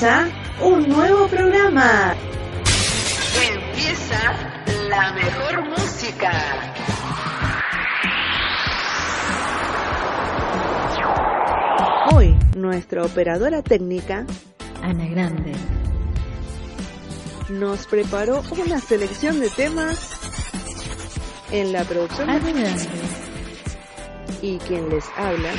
Un nuevo programa. Empieza la mejor música. Hoy, nuestra operadora técnica, Ana Grande, nos preparó una selección de temas en la producción Ana Grande, y quien les habla,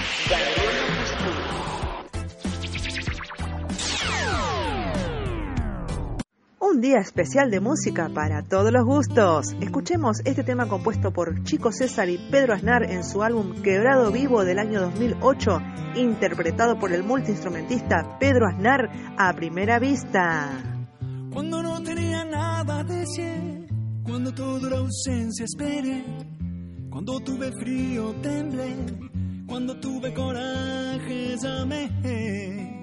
Un día especial de música para todos los gustos. Escuchemos este tema compuesto por Chico César y Pedro Aznar en su álbum Quebrado Vivo del año 2008, interpretado por el multiinstrumentista Pedro Aznar a primera vista. Cuando no tenía nada decir, cuando toda la ausencia esperé, cuando tuve frío temblé, cuando tuve coraje llamé.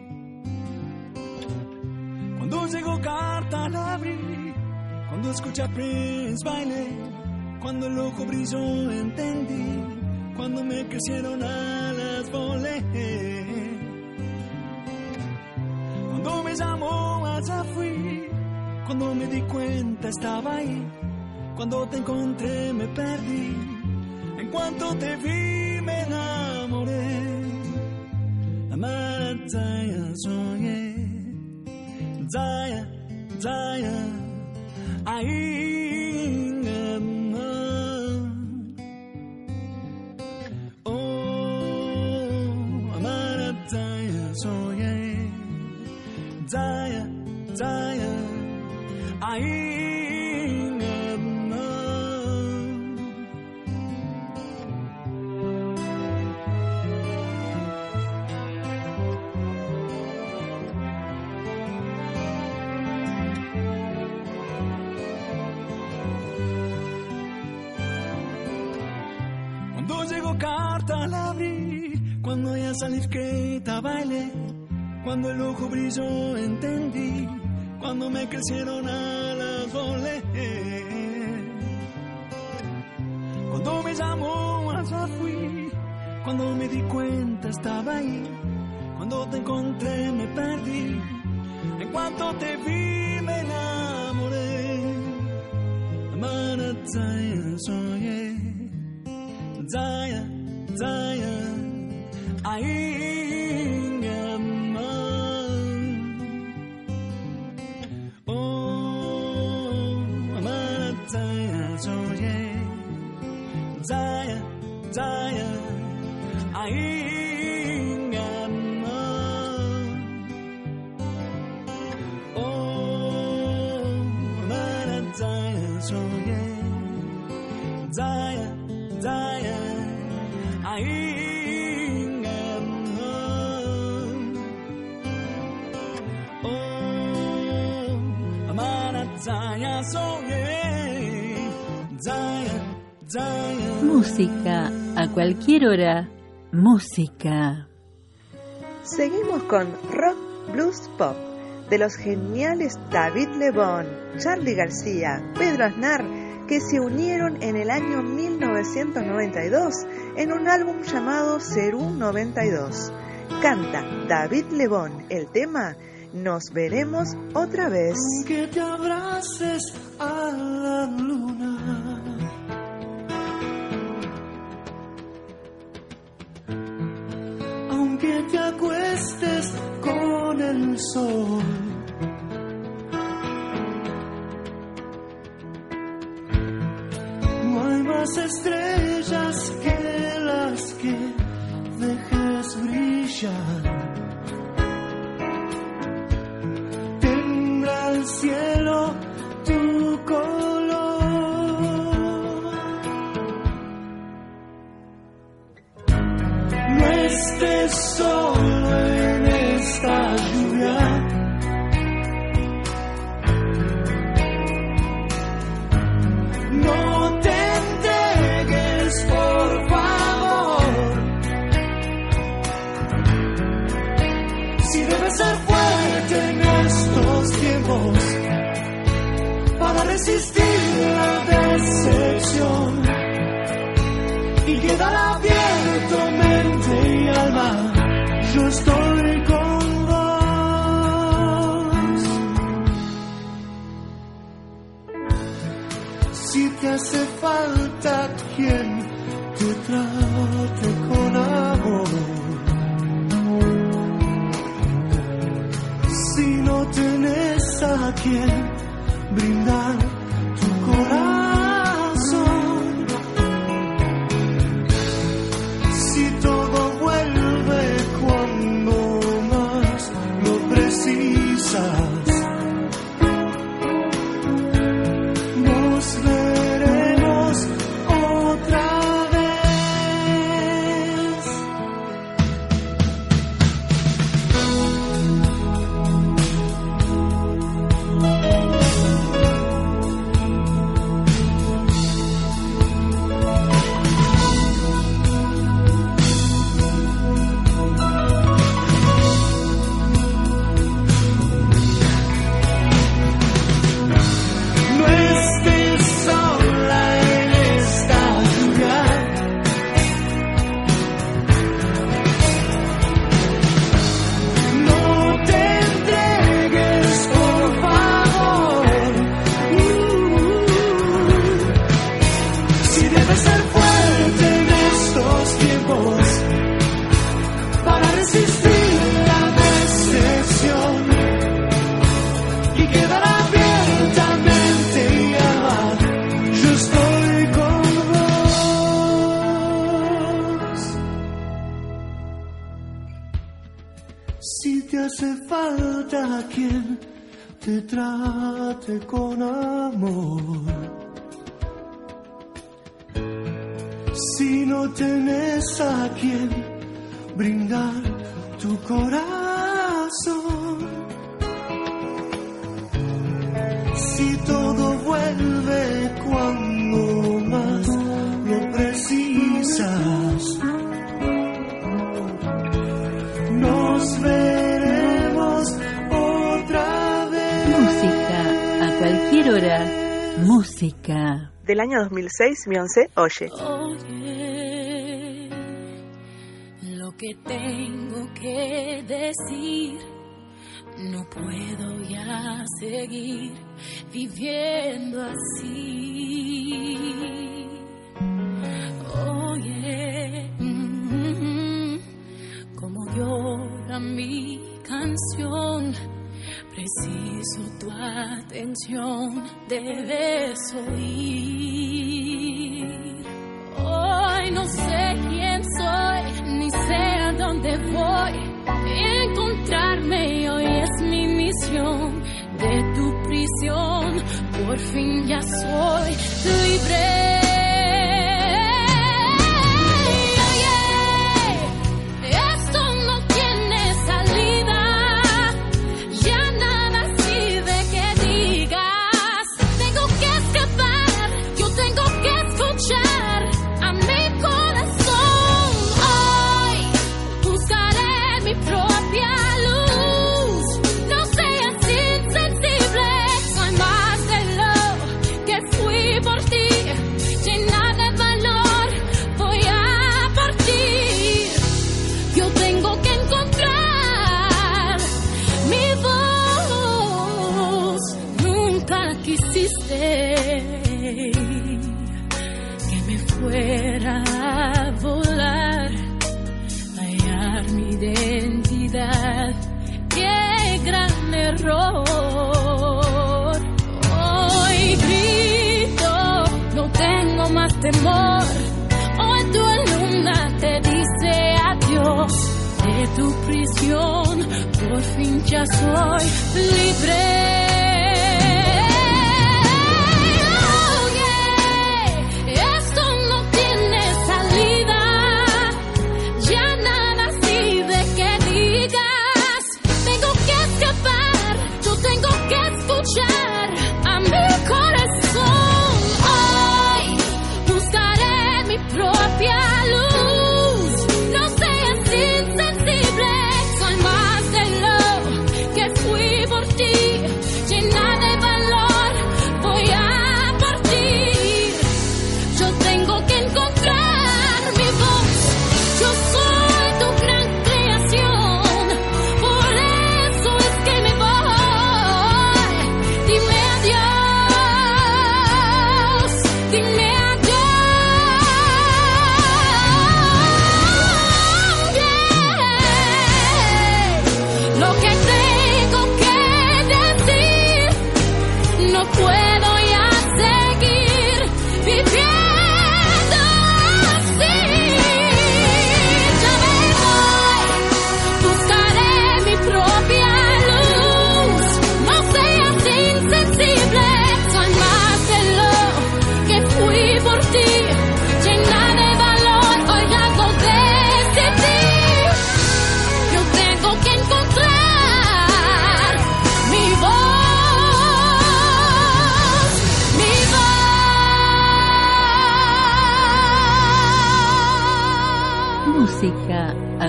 Cuando llegó carta la abrí, cuando escuché a Prince bailé, cuando el ojo brilló entendí, cuando me crecieron alas volé. Cuando me llamó allá fui, cuando me di cuenta estaba ahí, cuando te encontré me perdí, en cuanto te vi me enamoré. Soñé. Zaya, Zaya, ainda salir que bailé, cuando el ojo brilló entendí, cuando me crecieron alas volé. Cuando me llamó allá fui, cuando me di cuenta estaba ahí, cuando te encontré me perdí, en cuanto te vi me enamoré. Amara Zaya, soñé. Zaya, Zaya, I. música a cualquier hora, música. Seguimos con Rock Blues Pop de los geniales David Lebón, Charlie García, Pedro Aznar, que se unieron en el año 1992 en un álbum llamado Cerú 92. Canta David Lebón el tema Nos veremos otra vez. Que te abraces a la luna. Te acuestes con el sol. No hay más estrellas que las que dejes brillar. existir la decepción y quedar abierto mente y alma. Yo estoy con vos. Si te hace falta quien te trate con amor, si no tienes a quien música. Del año 2006, Beyoncé, oye. Oye, lo que tengo que decir, no puedo ya seguir viviendo así. Oye, mm, como llora mi canción Preciso tu atención, debes oír. Hoy no sé quién soy, ni sé a dónde voy. Encontrarme hoy es mi misión de tu prisión. Por fin ya soy libre. Temor. Hoy tu alumna te dice adiós de tu prisión. Por fin ya soy libre.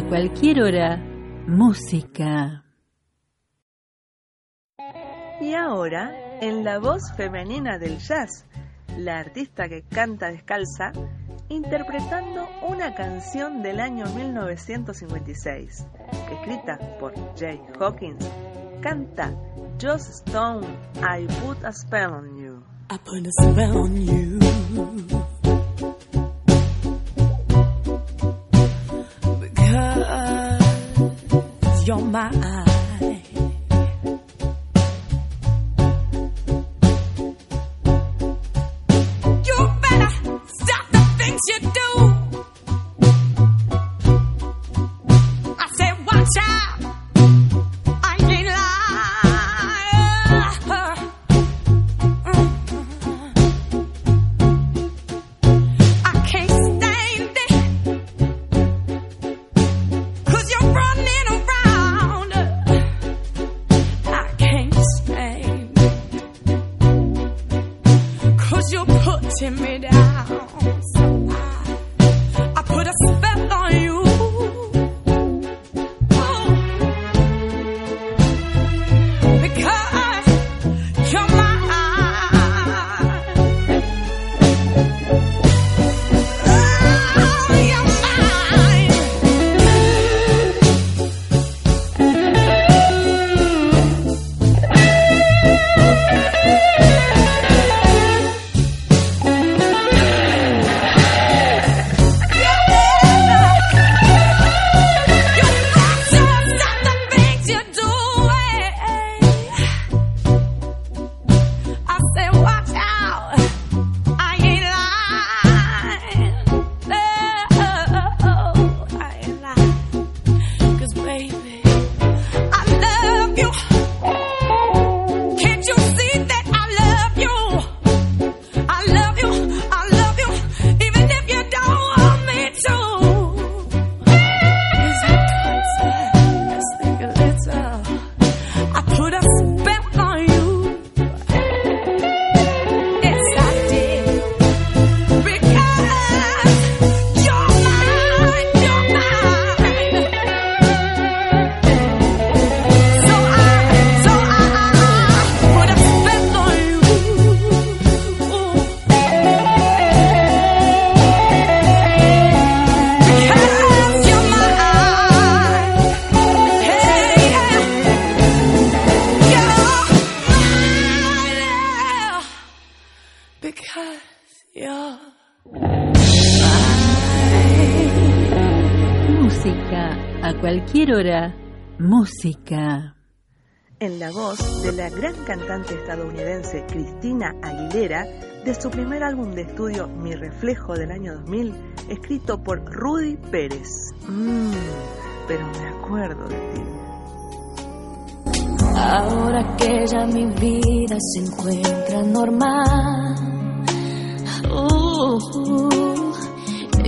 Cualquier hora. Música. Y ahora, en la voz femenina del jazz, la artista que canta descalza, interpretando una canción del año 1956, escrita por Jay Hawkins, canta Joss Stone, I Put a Spell on You. I put a spell on you. you're my eye. Cualquier hora. Música. En la voz de la gran cantante estadounidense Cristina Aguilera, de su primer álbum de estudio Mi Reflejo del año 2000, escrito por Rudy Pérez. Mmm, pero me acuerdo de ti. Ahora que ya mi vida se encuentra normal, uh, uh,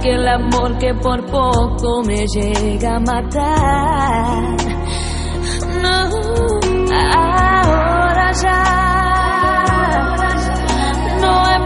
aquel amor que por poco me llega a matar. No, ahora ya no hay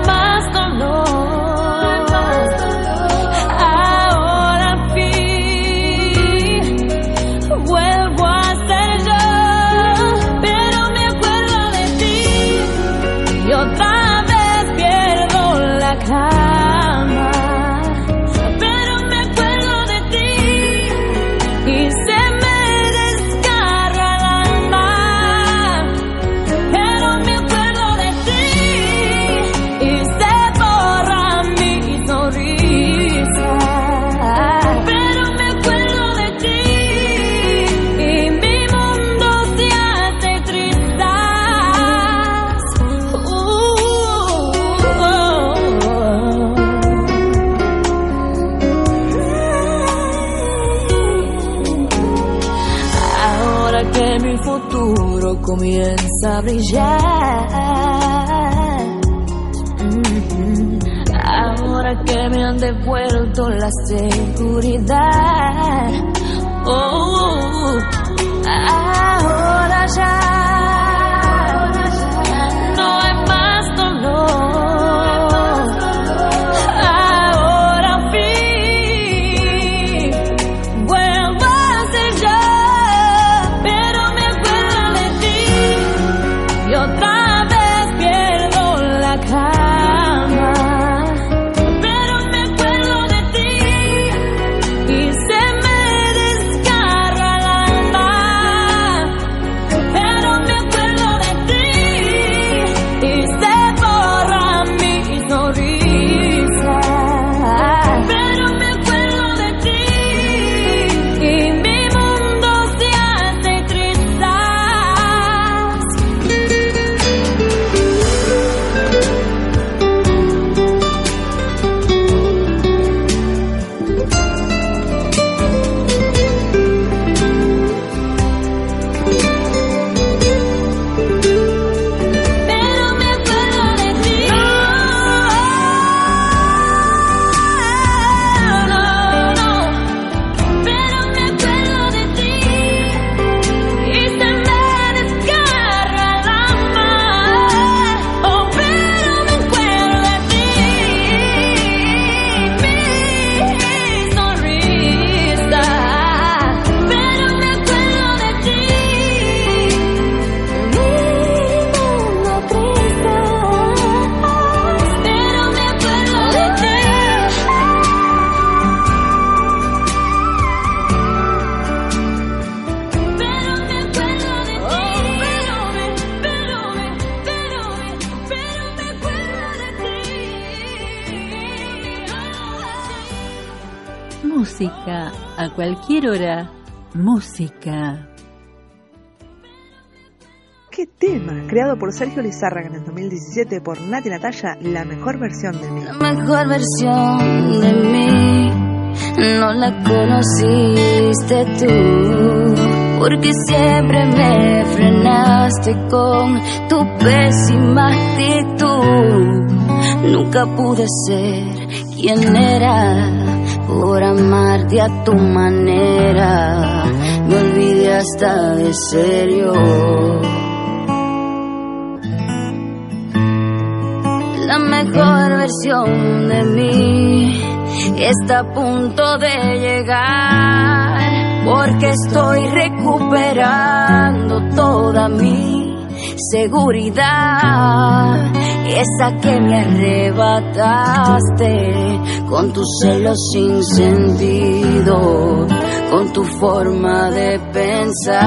comienza a brillar. Mm-hmm. Ahora que me han devuelto la seguridad. Oh, cualquier hora, música. ¿Qué tema? Creado por Sergio Lizárraga en el 2017 por Nati Natalia, la mejor versión de mí. La mejor versión de mí no la conociste tú, porque siempre me frenaste con tu pésima actitud. Nunca pude ser quien era por amarte a tu manera. Me olvidé hasta de serio. La mejor versión de mí está a punto de llegar porque estoy recuperando toda mi seguridad esa que me arrebataste con tus celos sin sentido, con tu forma de pensar.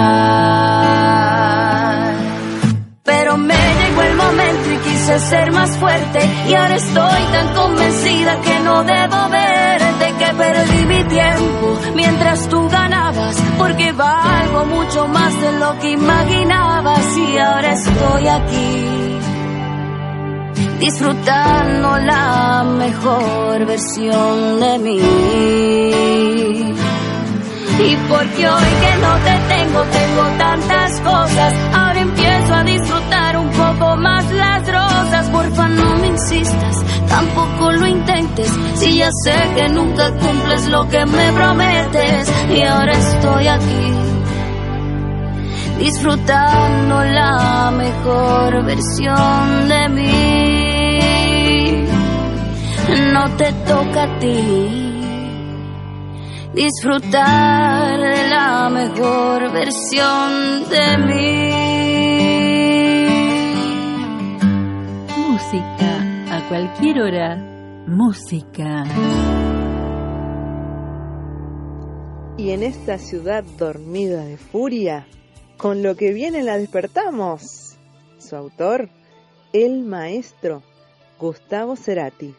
Pero me llegó el momento y quise ser más fuerte. Y ahora estoy tan convencida que no debo verte, que perdí mi tiempo mientras tú ganabas, porque valgo mucho más de lo que imaginabas. Y ahora estoy aquí disfrutando la mejor versión de mí. Y porque hoy que no te tengo, tengo tantas cosas, ahora empiezo a disfrutar un poco más las rosas. Porfa, no me insistas, tampoco lo intentes, si ya sé que nunca cumples lo que me prometes. Y ahora estoy aquí disfrutando la mejor versión de mí no te toca a ti disfrutar de la mejor versión de mí. Música a cualquier hora, música. Y en esta ciudad dormida de furia, con lo que viene la despertamos. Su autor, el maestro Gustavo Cerati.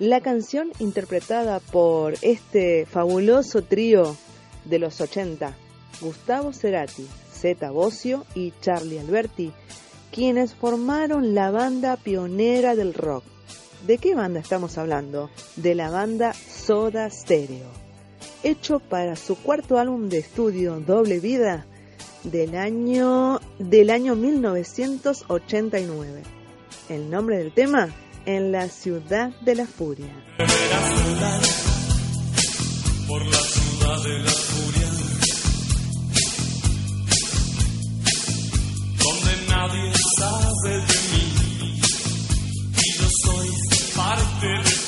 La canción interpretada por este fabuloso trío de los 80, Gustavo Cerati, Zeta Bosio y Charlie Alberti, quienes formaron la banda pionera del rock. ¿De qué banda estamos hablando? De la banda Soda Stereo. Hecho para su cuarto álbum de estudio, Doble Vida, del año, del año 1989. El nombre del tema, En la ciudad de la furia. La. nadie sabe de mí. Y yo soy parte de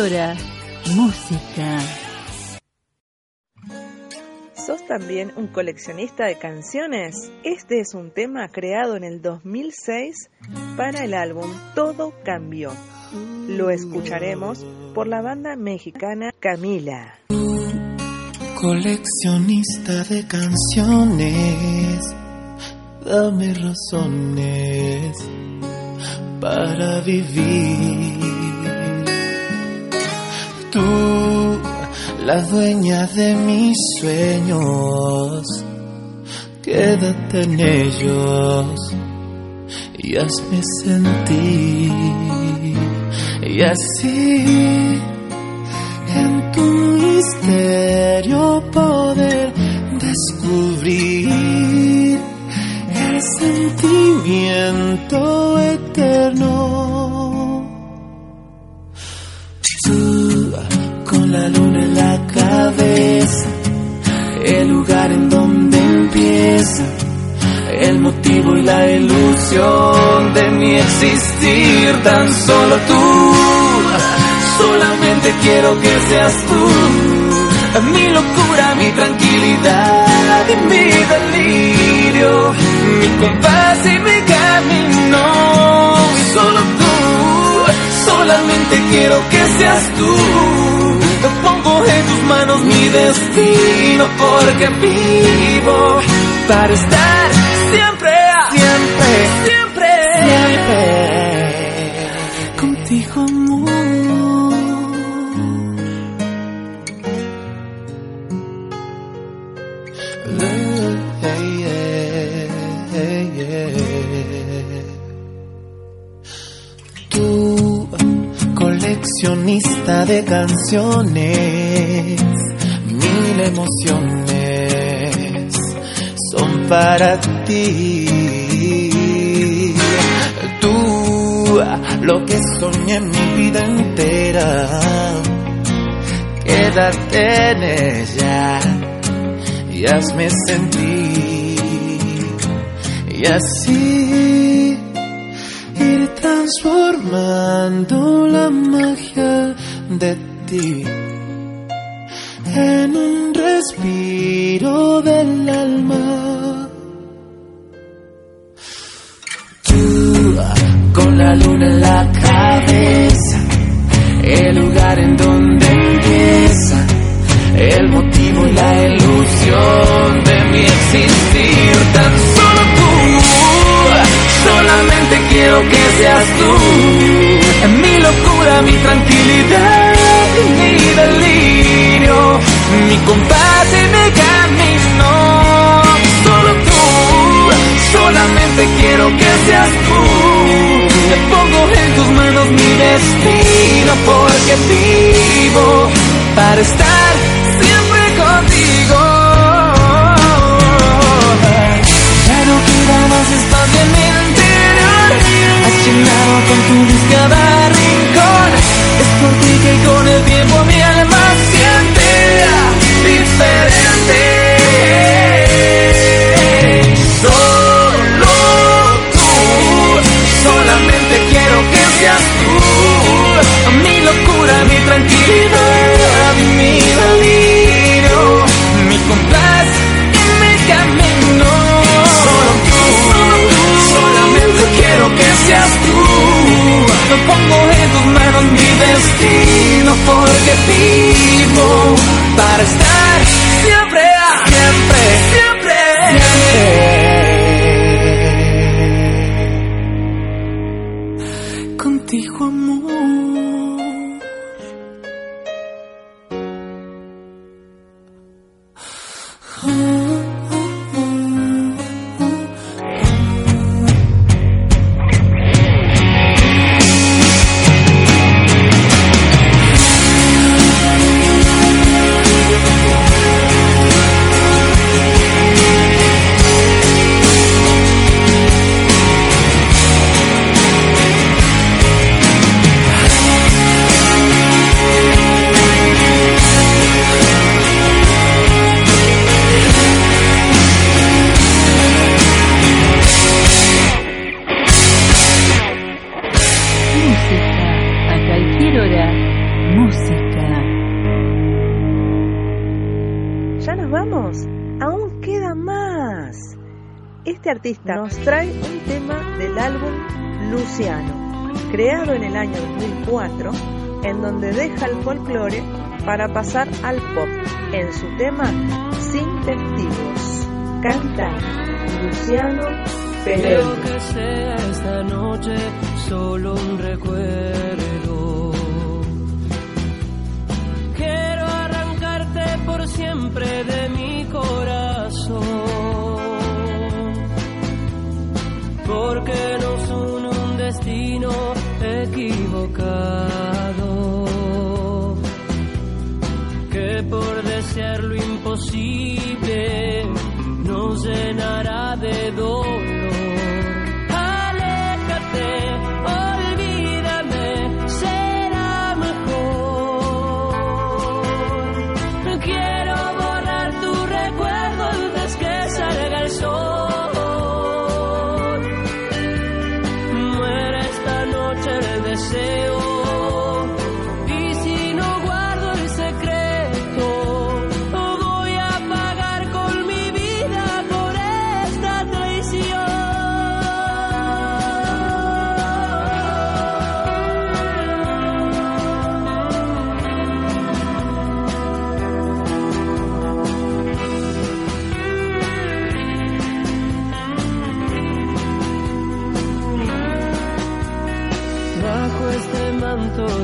sonora, música. ¿Sos también un coleccionista de canciones? Este es un tema creado en el 2006 para el álbum Todo Cambió. Lo escucharemos por la banda mexicana Camila. Coleccionista de canciones, dame razones para vivir Tú, la dueña de mis sueños, quédate en ellos y hazme sentir. Y así, en tu misterio poder descubrir el sentimiento eterno. La cabeza, el lugar en donde empieza el motivo y la ilusión de mi existir, tan solo tú, solamente quiero que seas tú, mi locura, mi tranquilidad y mi delirio, mi compás y mi camino, y solo tú, solamente quiero que seas tú. Tus manos mi destino porque vivo para estar siempre, siempre, siempre, siempre. contigo, coleccionista de canciones, mil emociones son para ti. Tú, lo que soñé mi vida entera, quédate en ella y hazme sentir. Y así transformando la magia de ti en un respiro del alma. Tú, con la luna en la cabeza, el lugar en donde empieza, el motivo y la ilusión de mi existir, tan solamente quiero que seas tú, mi locura, mi tranquilidad mi delirio, mi compás y mi camino, solo tú, solamente quiero que seas tú, te pongo en tus manos mi destino porque vivo para estar con tu luz cada rincón. Es por ti que con el tiempo mi alma siente diferente. Solo tú, solamente quiero que seas tú. Mi locura, mi tranquilidad, vivo para estar folclore para pasar al pop en su tema Sin Testigos. Canta Luciano Pereira. que sea esta noche solo un recuerdo.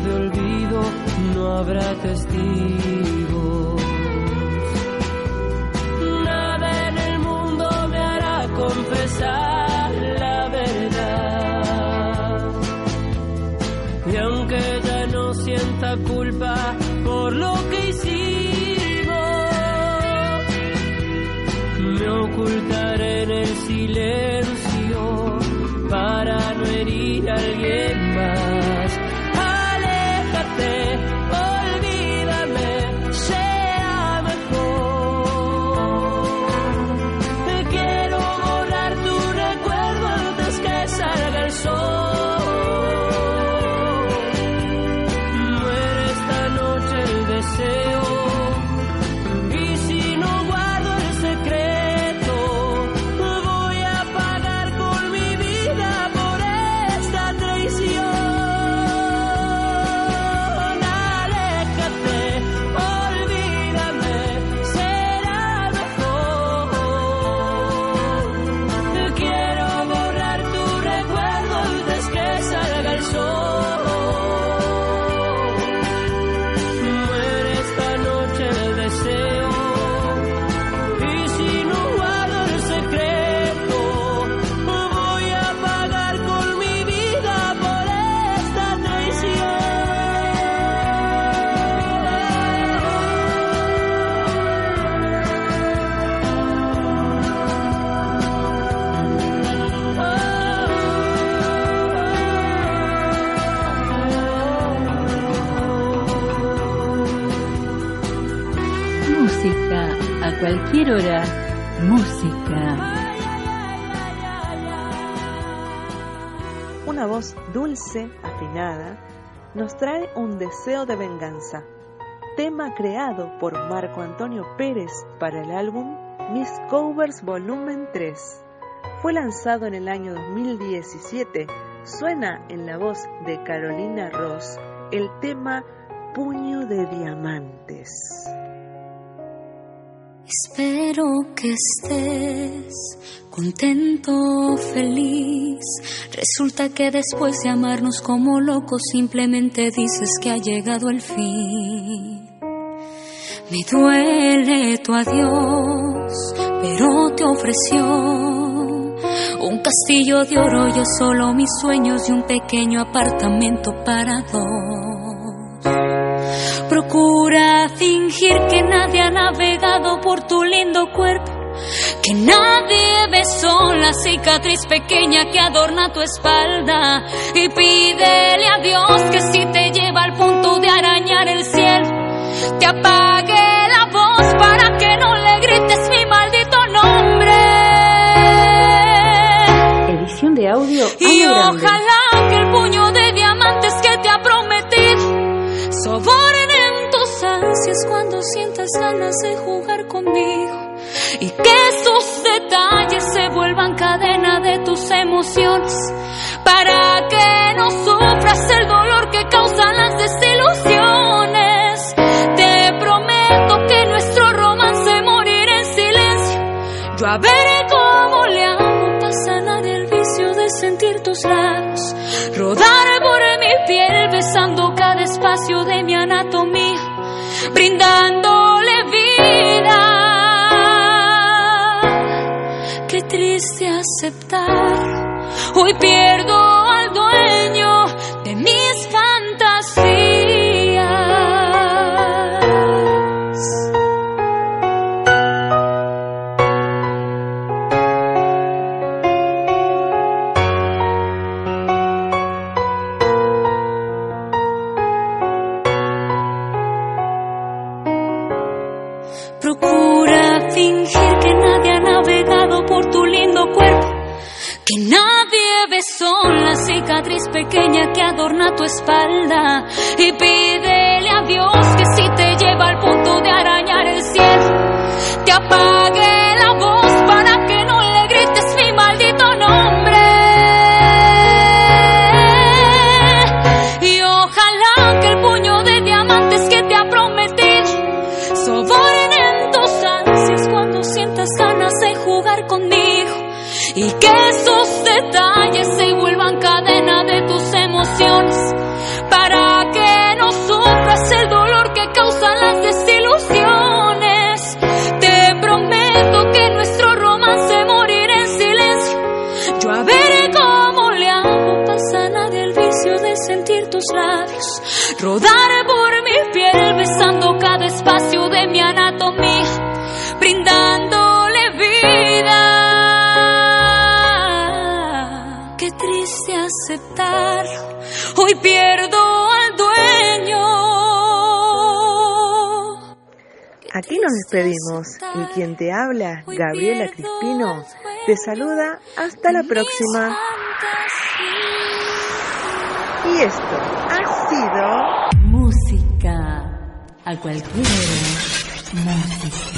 De olvido no habrá testigos. Afinada, nos trae un deseo de venganza, tema creado por Marco Antonio Pérez para el álbum Miss Covers Volumen 3. Fue lanzado en el año 2017. Suena en la voz de Carolina Ross el tema Puño de Diamantes. Espero que estés contento, feliz. Resulta que después de amarnos como locos simplemente dices que ha llegado el fin. Me duele tu adiós, pero te ofreció un castillo de oro, yo solo mis sueños y un pequeño apartamento para dos. Procura fingir que nadie ha navegado por tu lindo cuerpo, que nadie besó la cicatriz pequeña que adorna tu espalda y pídele a Dios que si te lleva al punto de arañar el cielo, te apague la voz para que no le grites mi maldito nombre. Edición de audio. Y ojalá que el puño de gracias cuando sientas ganas de jugar conmigo y que esos detalles se vuelvan cadena de tus emociones para que no sufras el dolor que causan las desilusiones. Te prometo que nuestro romance morirá en silencio. Yo a veré cómo le hago para sanar el vicio de sentir tus labios rodar por mi piel besando cada espacio de mi anatomía brindándole vida. Qué triste aceptar, hoy pierdo y que esos detalles se vuelvan cadena de tus emociones para que no sufras el dolor que causan las desilusiones. Te prometo que nuestro romance morirá en silencio. Yo a ver cómo le hago pasa nadie el vicio de sentir tus labios, rodar por mi piel besando cada espacio de mi anatomía, hoy pierdo al dueño. Aquí nos despedimos y quien te habla, Gabriela Crispino, te saluda hasta la próxima. Y esto ha sido música a cualquier. Música.